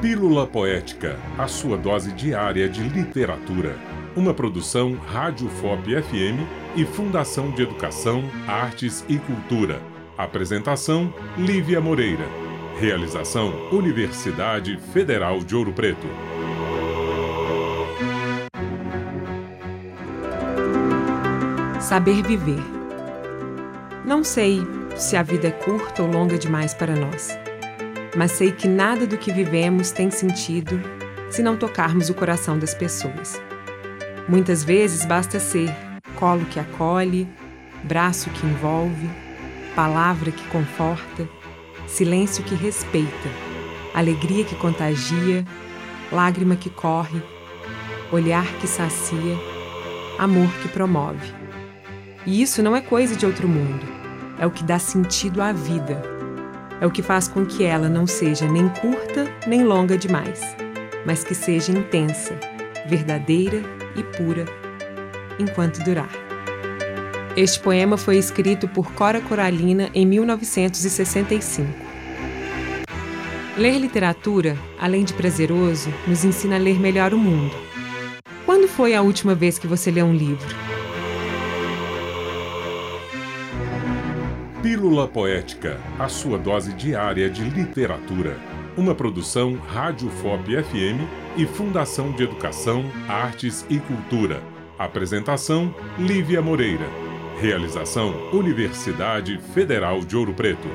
Pílula Poética, a sua dose diária de literatura. Uma produção Rádio FOP FM e Fundação de Educação, Artes e Cultura. Apresentação: Lívia Moreira. Realização: Universidade Federal de Ouro Preto. Saber viver. Não sei se a vida é curta ou longa demais para nós mas sei que nada do que vivemos tem sentido se não tocarmos o coração das pessoas. Muitas vezes basta ser colo que acolhe, braço que envolve, palavra que conforta, silêncio que respeita, alegria que contagia, lágrima que corre, olhar que sacia, amor que promove. E isso não é coisa de outro mundo, é o que dá sentido à vida é o que faz com que ela não seja nem curta nem longa demais, mas que seja intensa, verdadeira e pura enquanto durar. Este poema foi escrito por Cora Coralina em 1965. Ler literatura, além de prazeroso, nos ensina a ler melhor o mundo. Quando foi a última vez que você leu um livro? Pílula Poética, a sua dose diária de literatura. Uma produção Rádio FOP FM e Fundação de Educação, Artes e Cultura. Apresentação: Lívia Moreira. Realização: Universidade Federal de Ouro Preto.